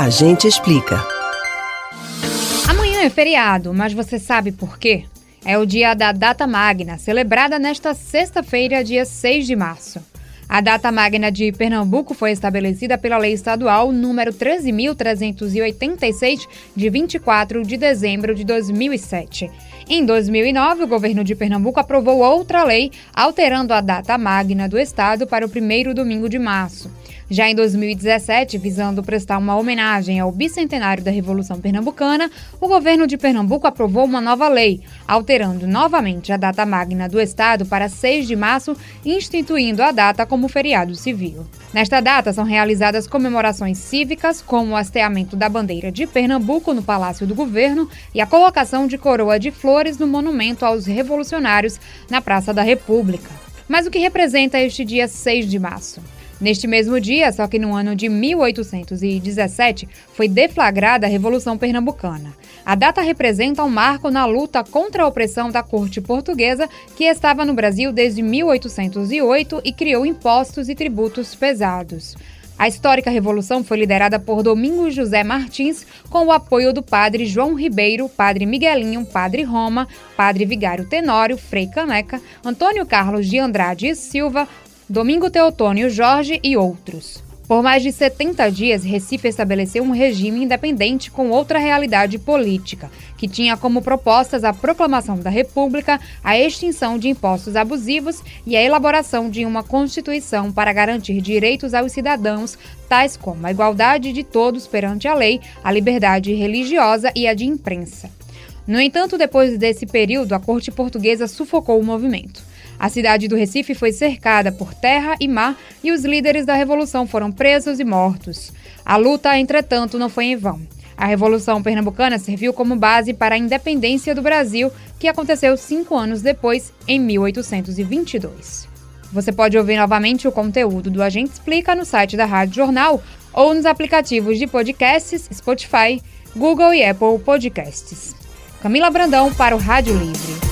A gente explica. Amanhã é feriado, mas você sabe por quê? É o dia da Data Magna, celebrada nesta sexta-feira, dia 6 de março. A data magna de Pernambuco foi estabelecida pela Lei Estadual número 13.386, de 24 de dezembro de 2007. Em 2009, o governo de Pernambuco aprovou outra lei alterando a data magna do estado para o primeiro domingo de março. Já em 2017, visando prestar uma homenagem ao bicentenário da Revolução Pernambucana, o governo de Pernambuco aprovou uma nova lei, alterando novamente a data magna do Estado para 6 de março, instituindo a data como feriado civil. Nesta data são realizadas comemorações cívicas, como o hasteamento da bandeira de Pernambuco no Palácio do Governo e a colocação de coroa de flores no monumento aos revolucionários na Praça da República. Mas o que representa este dia 6 de março? Neste mesmo dia, só que no ano de 1817, foi deflagrada a Revolução Pernambucana. A data representa um marco na luta contra a opressão da corte portuguesa, que estava no Brasil desde 1808 e criou impostos e tributos pesados. A histórica revolução foi liderada por Domingos José Martins, com o apoio do padre João Ribeiro, padre Miguelinho, padre Roma, padre Vigário Tenório, Frei Caneca, Antônio Carlos de Andrade e Silva, Domingo Teotônio Jorge e outros. Por mais de 70 dias, Recife estabeleceu um regime independente com outra realidade política, que tinha como propostas a proclamação da República, a extinção de impostos abusivos e a elaboração de uma Constituição para garantir direitos aos cidadãos, tais como a igualdade de todos perante a lei, a liberdade religiosa e a de imprensa. No entanto, depois desse período, a corte portuguesa sufocou o movimento. A cidade do Recife foi cercada por terra e mar e os líderes da revolução foram presos e mortos. A luta, entretanto, não foi em vão. A Revolução Pernambucana serviu como base para a independência do Brasil, que aconteceu cinco anos depois, em 1822. Você pode ouvir novamente o conteúdo do Agente Explica no site da Rádio Jornal ou nos aplicativos de podcasts Spotify, Google e Apple Podcasts. Camila Brandão para o Rádio Livre.